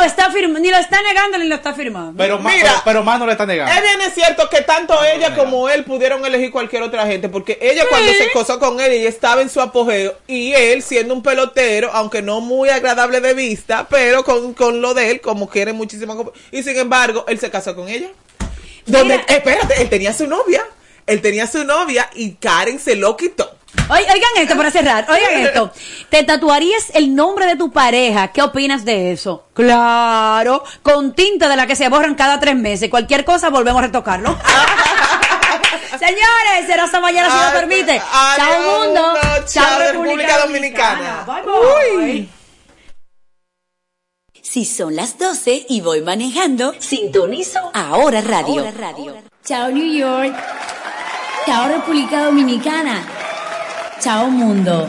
lo está firmando, ni lo está negando ni lo está firmando. Pero, Mira, pero, pero más no le están negando. Es bien es cierto que tanto ella como él pudieron elegir cualquier otra gente, porque ella cuando se casó con él, ella estaba en su apogeo, y él siendo un pelotero, aunque no muy agradable de vista, pero con, con lo de él, como quiere muchísimo, y sin embargo, él se casó con ella. Donde, Mira. espérate, él tenía su novia, él tenía su novia, y Karen se lo quitó. Oigan esto para cerrar, oigan esto. ¿Te tatuarías el nombre de tu pareja? ¿Qué opinas de eso? Claro, con tinta de la que se borran cada tres meses. Cualquier cosa volvemos a retocarlo. Señores, será hasta mañana si nos permite. adiós, Chao mundo. mundo. Chao, República Dominicana. Bye bye. Si son las 12 y voy manejando, sintonizo Ahora Radio. Chao New York. Chao República Dominicana. Chao mundo.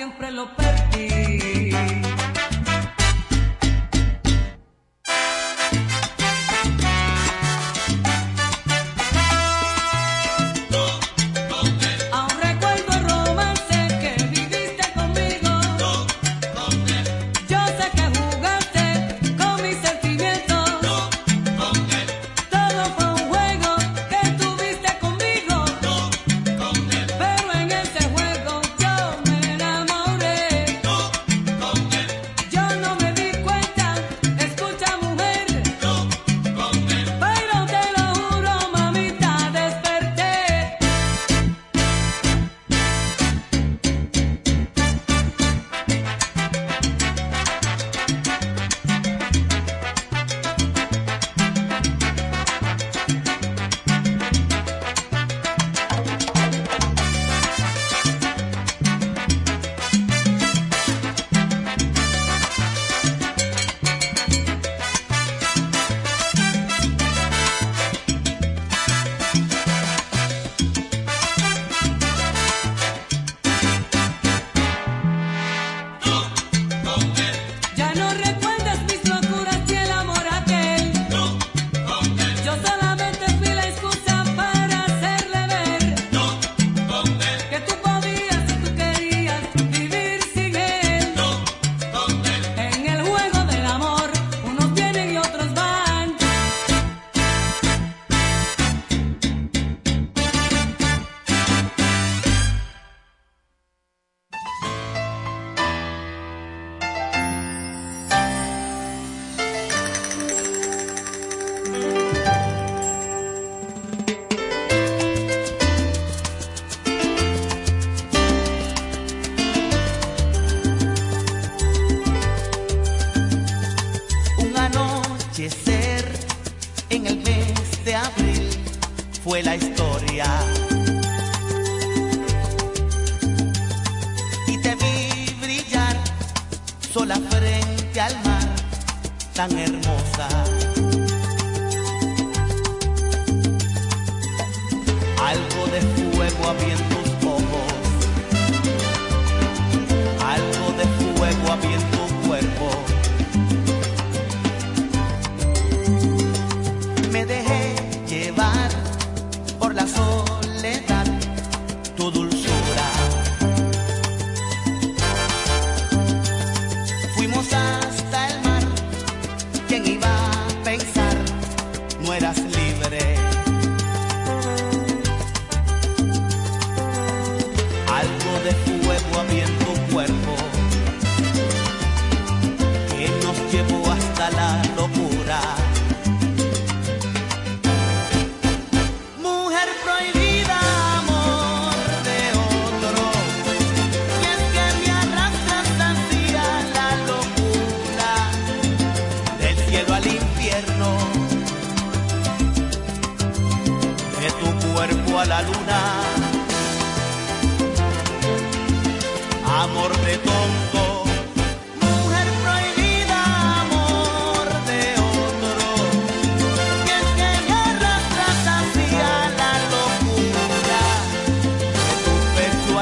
siempre lo perdí.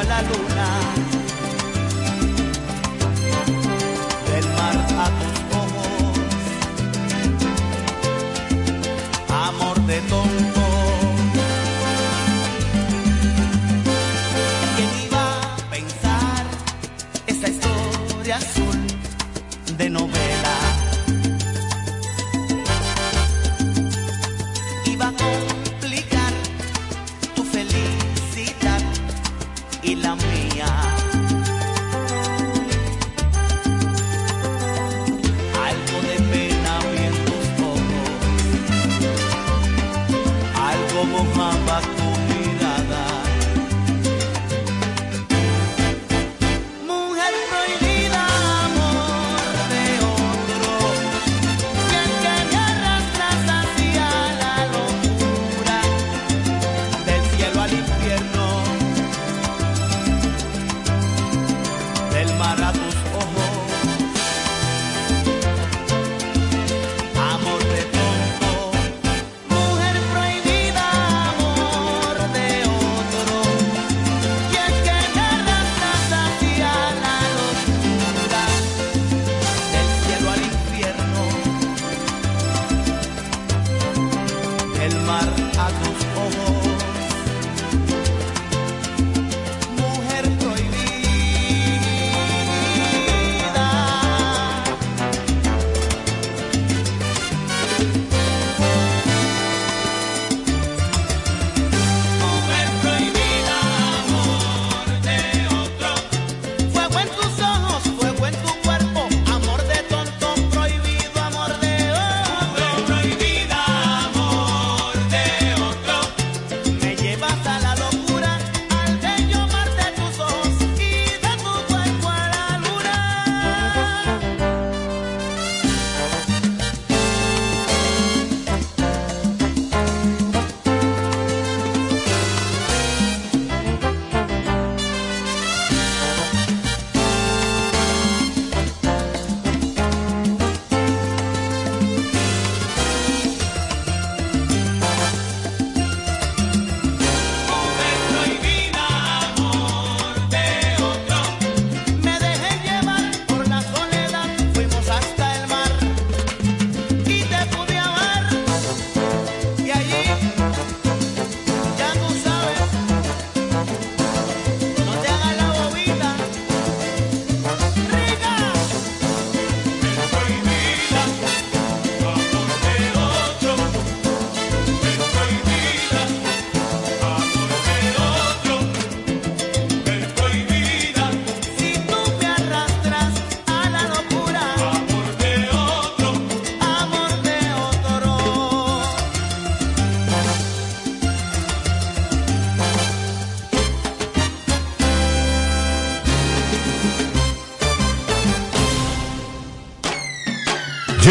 la luna, del mar a tus ojos, amor de tonto.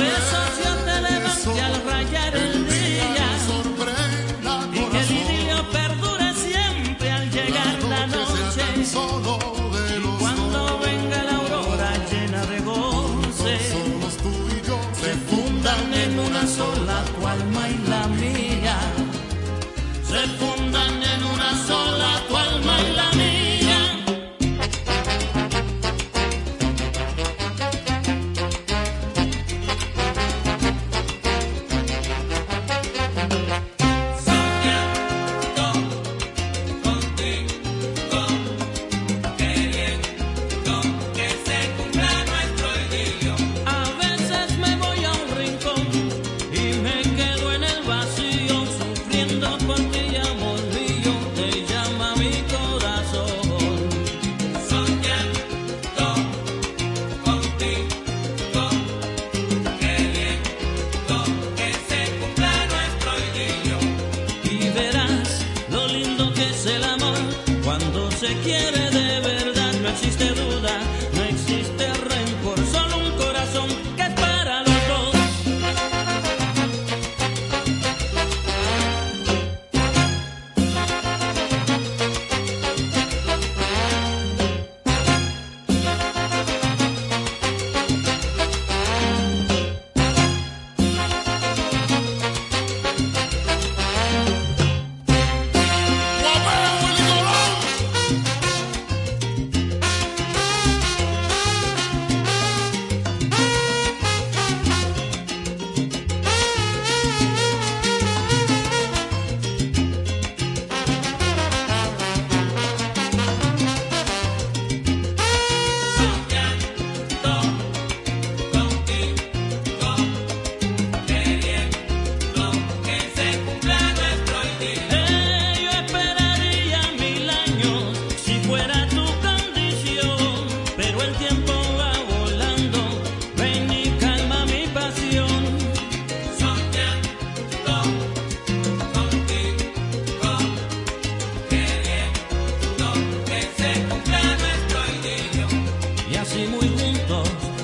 que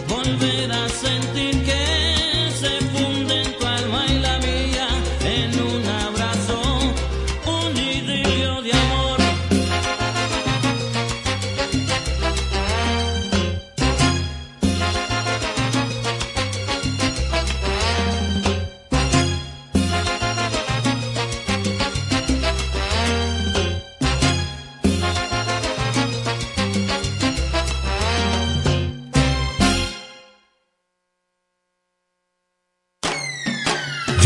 volver a sentir que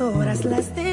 horas las de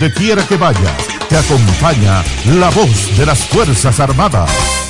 donde quiera que vayas, te acompaña la voz de las Fuerzas Armadas.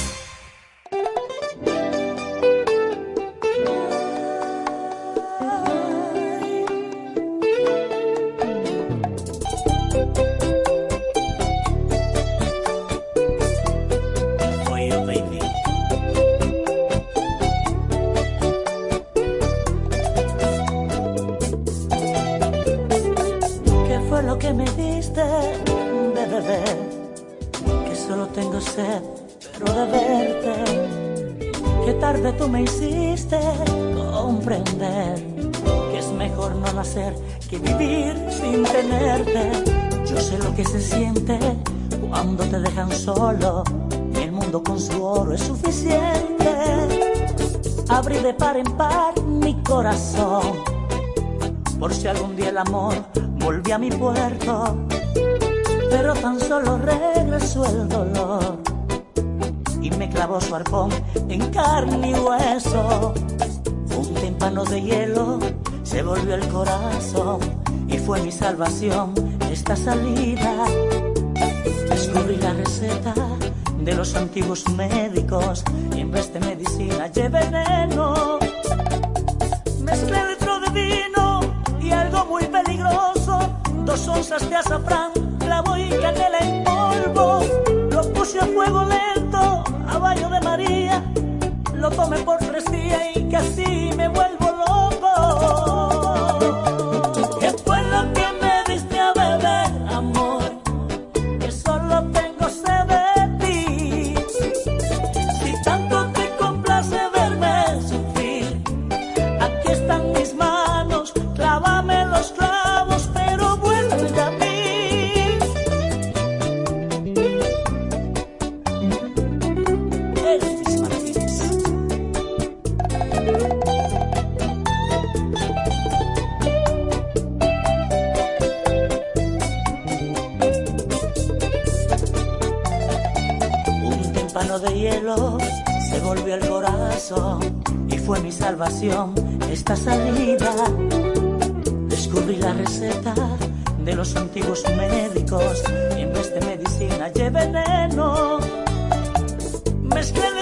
yo sé lo que se siente cuando te dejan solo. El mundo con su oro es suficiente. Abrí de par en par mi corazón, por si algún día el amor volví a mi puerto. Pero tan solo regresó el dolor y me clavó su arpón en carne y hueso. Un tímpano de hielo se volvió el corazón y fue mi salvación esta salida. Descubrí la receta de los antiguos médicos y en vez de medicina llevé veneno. Mezclé litro de vino y algo muy peligroso, dos onzas de azafrán, clavo y canela en polvo. Lo puse a fuego lento a baño de María, lo tomé por tres días y casi me voy. esta salida. Descubrí la receta de los antiguos médicos. En vez de medicina, lleve veneno. Mezclé